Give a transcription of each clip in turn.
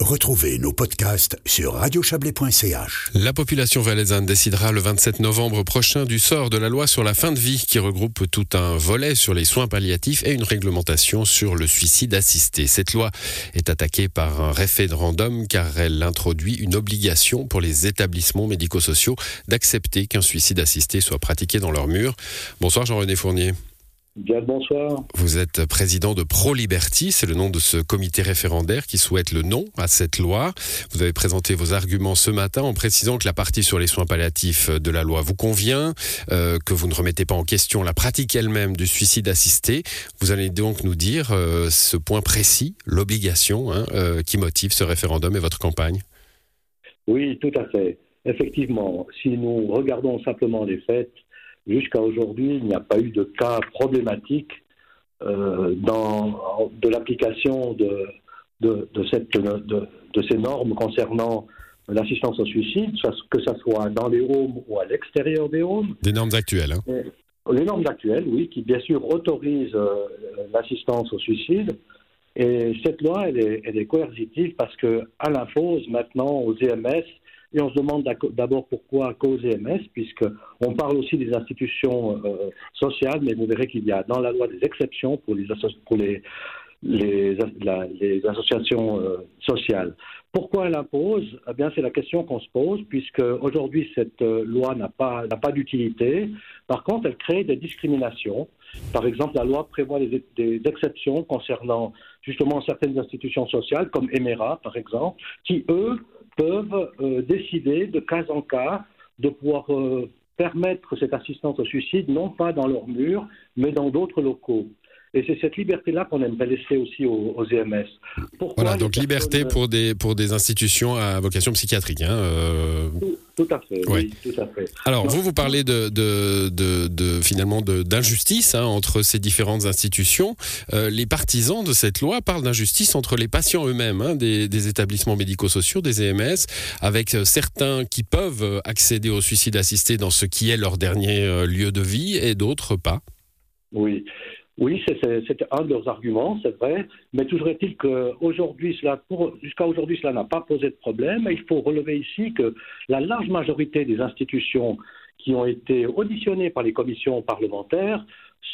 Retrouvez nos podcasts sur radiochablais.ch. La population valaisanne décidera le 27 novembre prochain du sort de la loi sur la fin de vie qui regroupe tout un volet sur les soins palliatifs et une réglementation sur le suicide assisté. Cette loi est attaquée par un référendum car elle introduit une obligation pour les établissements médico-sociaux d'accepter qu'un suicide assisté soit pratiqué dans leurs murs. Bonsoir Jean-René Fournier. Bien bonsoir. Vous êtes président de Pro Liberty, c'est le nom de ce comité référendaire qui souhaite le non à cette loi. Vous avez présenté vos arguments ce matin en précisant que la partie sur les soins palliatifs de la loi vous convient, euh, que vous ne remettez pas en question la pratique elle-même du suicide assisté. Vous allez donc nous dire euh, ce point précis, l'obligation hein, euh, qui motive ce référendum et votre campagne. Oui, tout à fait. Effectivement, si nous regardons simplement les faits, Jusqu'à aujourd'hui, il n'y a pas eu de cas problématiques euh, dans, de l'application de, de, de, de, ces normes concernant l'assistance au suicide, que ce soit dans les homes ou à l'extérieur des homes. Des normes actuelles. Hein. Les normes actuelles, oui, qui bien sûr autorisent euh, l'assistance au suicide. Et cette loi, elle est, elle est coercitive parce qu'elle impose maintenant aux EMS et on se demande d'abord pourquoi cause EMS, puisqu'on parle aussi des institutions euh, sociales, mais vous verrez qu'il y a dans la loi des exceptions pour les, associations euh, sociales. Pourquoi elle impose? Eh bien, c'est la question qu'on se pose, puisque aujourd'hui cette euh, loi n'a pas, pas d'utilité. Par contre, elle crée des discriminations. Par exemple, la loi prévoit des, des exceptions concernant justement certaines institutions sociales, comme Emera, par exemple, qui eux peuvent euh, décider de cas en cas de pouvoir euh, permettre cette assistance au suicide, non pas dans leurs murs, mais dans d'autres locaux. Et c'est cette liberté-là qu'on aimerait laisser aussi aux, EMS. voilà, donc liberté pour des, pour des institutions à vocation psychiatrique. Hein, euh. Tout, à fait, oui, tout à fait. Alors, vous, vous parlez de, de, de, finalement d'injustice hein, entre ces différentes institutions. Euh, les partisans de cette loi parlent d'injustice entre les patients eux-mêmes, hein, des, des, établissements médico-sociaux, des EMS, avec euh, certains qui peuvent accéder au suicide assisté dans ce qui est leur dernier lieu de vie et d'autres pas. Oui. Oui, c'est un de leurs arguments, c'est vrai, mais toujours est-il qu'aujourd'hui, jusqu'à aujourd'hui, cela n'a pas posé de problème. il faut relever ici que la large majorité des institutions qui ont été auditionnées par les commissions parlementaires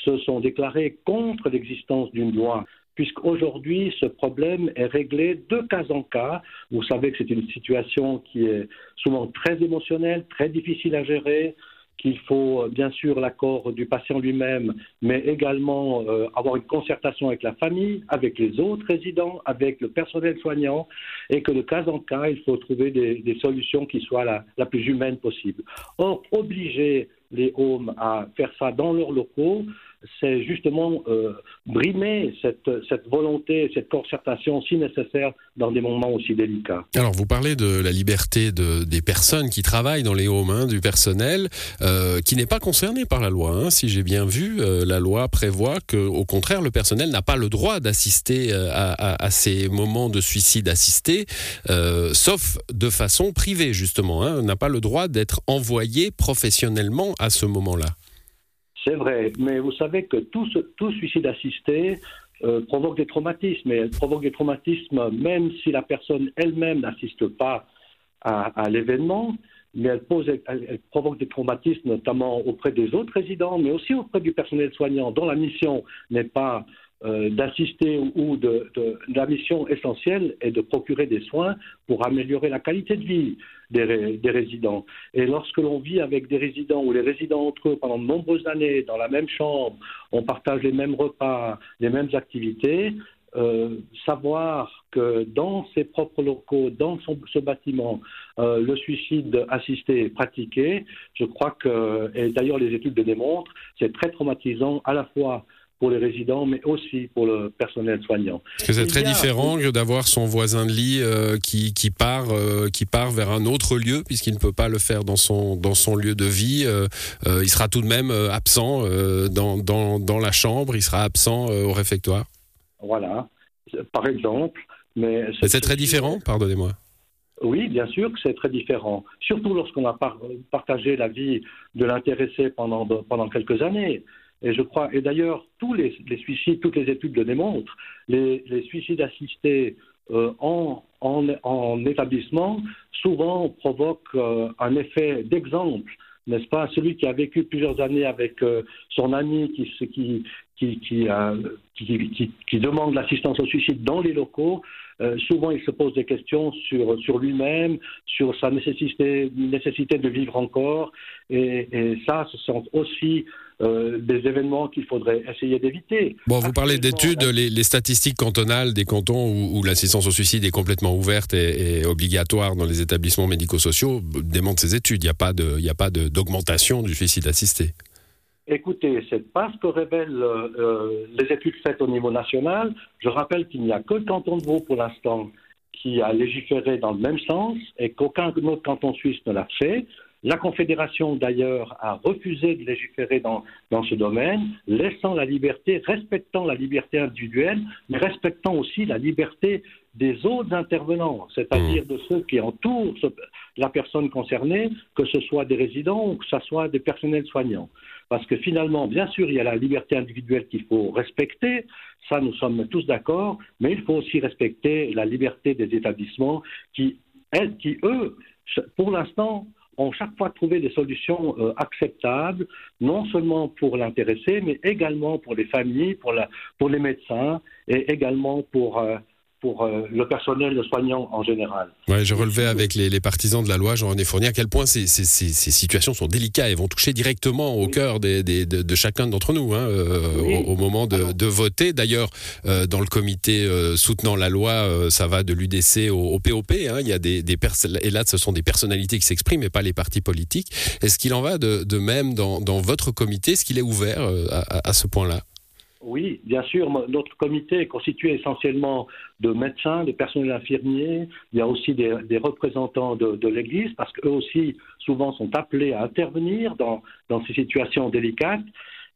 se sont déclarées contre l'existence d'une loi puisqu'aujourd'hui, ce problème est réglé de cas en cas. Vous savez que c'est une situation qui est souvent très émotionnelle, très difficile à gérer, qu'il faut euh, bien sûr l'accord du patient lui-même, mais également euh, avoir une concertation avec la famille, avec les autres résidents, avec le personnel soignant, et que de cas en cas, il faut trouver des, solutions qui soient la, plus humaine possible. Or, obliger les homes à faire ça dans leurs locaux, c'est justement euh, brimer cette, volonté, cette concertation si nécessaire dans des moments aussi délicats. Alors, vous parlez de la liberté de, des personnes qui travaillent dans les homes, du personnel, euh, qui n'est pas concerné par la loi. Hein. Si j'ai bien vu, euh, la loi prévoit que, au contraire, le personnel n'a pas le droit d'assister à, ces moments de suicide assisté, sauf de façon privée, justement. Hein, n'a pas le droit d'être envoyé professionnellement à ce moment-là. C'est vrai, mais vous savez que tout, suicide assisté euh, provoque des traumatismes, et elle provoque des traumatismes même si la personne elle-même n'assiste pas à, l'événement, mais elle, provoque des traumatismes notamment auprès des autres résidents, mais aussi auprès du personnel soignant dont la mission n'est pas euh, d'assister ou de, la mission essentielle est de procurer des soins pour améliorer la qualité de vie des, résidents. Et lorsque l'on vit avec des résidents ou les résidents entre eux pendant de nombreuses années dans la même chambre, on partage les mêmes repas, les mêmes activités, euh, savoir que dans ses propres locaux, dans ce bâtiment, euh, le suicide assisté est pratiqué, je crois que, et d'ailleurs les études le démontrent, c'est très traumatisant à la fois pour les résidents, mais aussi pour le personnel soignant. Est-ce que c'est très différent d'avoir son voisin de lit euh, qui, qui, part, euh, qui part vers un autre lieu, puisqu'il ne peut pas le faire dans son, dans son lieu de vie. Euh, il sera tout de même absent dans, dans, dans, la chambre, il sera absent au réfectoire. Voilà, par exemple. Mais c'est très différent, pardonnez-moi. Oui, bien sûr que c'est très différent, surtout lorsqu'on a partagé la vie de l'intéressé pendant, pendant quelques années. Et je crois, et d'ailleurs, tous les, suicides, toutes les études le démontrent, les, suicides assistés euh, en, en, établissement, souvent provoque euh, un effet d'exemple n'est-ce pas? Celui qui a vécu plusieurs années avec euh, son ami qui demande l'assistance au suicide dans les locaux, euh, souvent il se pose des questions sur, sur lui-même, sur sa nécessité, nécessité de vivre encore, et, et ça, ce sont aussi euh, des événements qu'il faudrait essayer d'éviter. Bon, vous parlez d'études, les, les, statistiques cantonales des cantons où, où l'assistance au suicide est complètement ouverte et, et, obligatoire dans les établissements médico-sociaux démontrent ces études. Il n'y a pas d'augmentation du suicide assisté. Écoutez, c'est pas ce que révèlent euh, euh, les études faites au niveau national. Je rappelle qu'il n'y a que le canton de Vaud pour l'instant qui a légiféré dans le même sens et qu'aucun autre canton suisse ne l'a fait. La Confédération, d'ailleurs, a refusé de légiférer dans, dans, ce domaine, laissant la liberté, respectant la liberté individuelle, mais respectant aussi la liberté des autres intervenants, c'est-à-dire mmh. de ceux qui entourent la personne concernée, que ce soit des résidents ou que ce soit des personnels soignants. Parce que finalement, bien sûr, il y a la liberté individuelle qu'il faut respecter, ça nous sommes tous d'accord, mais il faut aussi respecter la liberté des établissements qui, elles, qui eux, pour l'instant, ont chaque fois trouvé des solutions euh, acceptables, non seulement pour l'intéressé, mais également pour les familles, pour, la, pour les médecins et également pour euh, pour euh, le personnel soignant en général. Ouais, je relevais avec les, les partisans de la loi, Jean-René Fournier, à quel point ces, ces, ces, ces, situations sont délicates et vont toucher directement au oui. cœur des, des, de, de, chacun d'entre nous hein, euh, oui. au, au, moment de, de voter. D'ailleurs, euh, dans le comité euh, soutenant la loi, euh, ça va de l'UDC au, au, POP. Hein, il y a des, des et là, ce sont des personnalités qui s'expriment et pas les partis politiques. Est-ce qu'il en va de, de même dans, dans, votre comité? Est-ce qu'il est ouvert à, à ce point-là? Oui, bien sûr. Notre comité est constitué essentiellement de médecins, de personnels infirmiers. Il y a aussi des, représentants de, l'Église, parce qu'eux aussi, souvent, sont appelés à intervenir dans, ces situations délicates.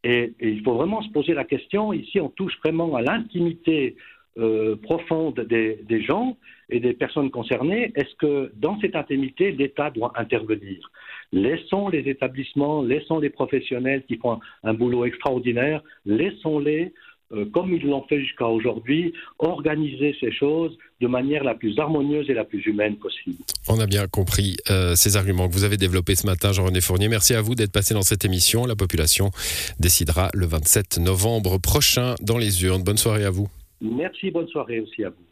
Et, il faut vraiment se poser la question. Ici, on touche vraiment à l'intimité euh, profonde des, gens et des personnes concernées. Est-ce que dans cette intimité, l'État doit intervenir? Laissons les établissements, laissons les professionnels qui font un, un boulot extraordinaire, laissons-les, euh, comme ils l'ont fait jusqu'à aujourd'hui, organiser ces choses de manière la plus harmonieuse et la plus humaine possible. On a bien compris euh, ces arguments que vous avez développés ce matin, Jean-René Fournier. Merci à vous d'être passé dans cette émission. La population décidera le 27 novembre prochain dans les urnes. Bonne soirée à vous. Merci, bonne soirée aussi à vous.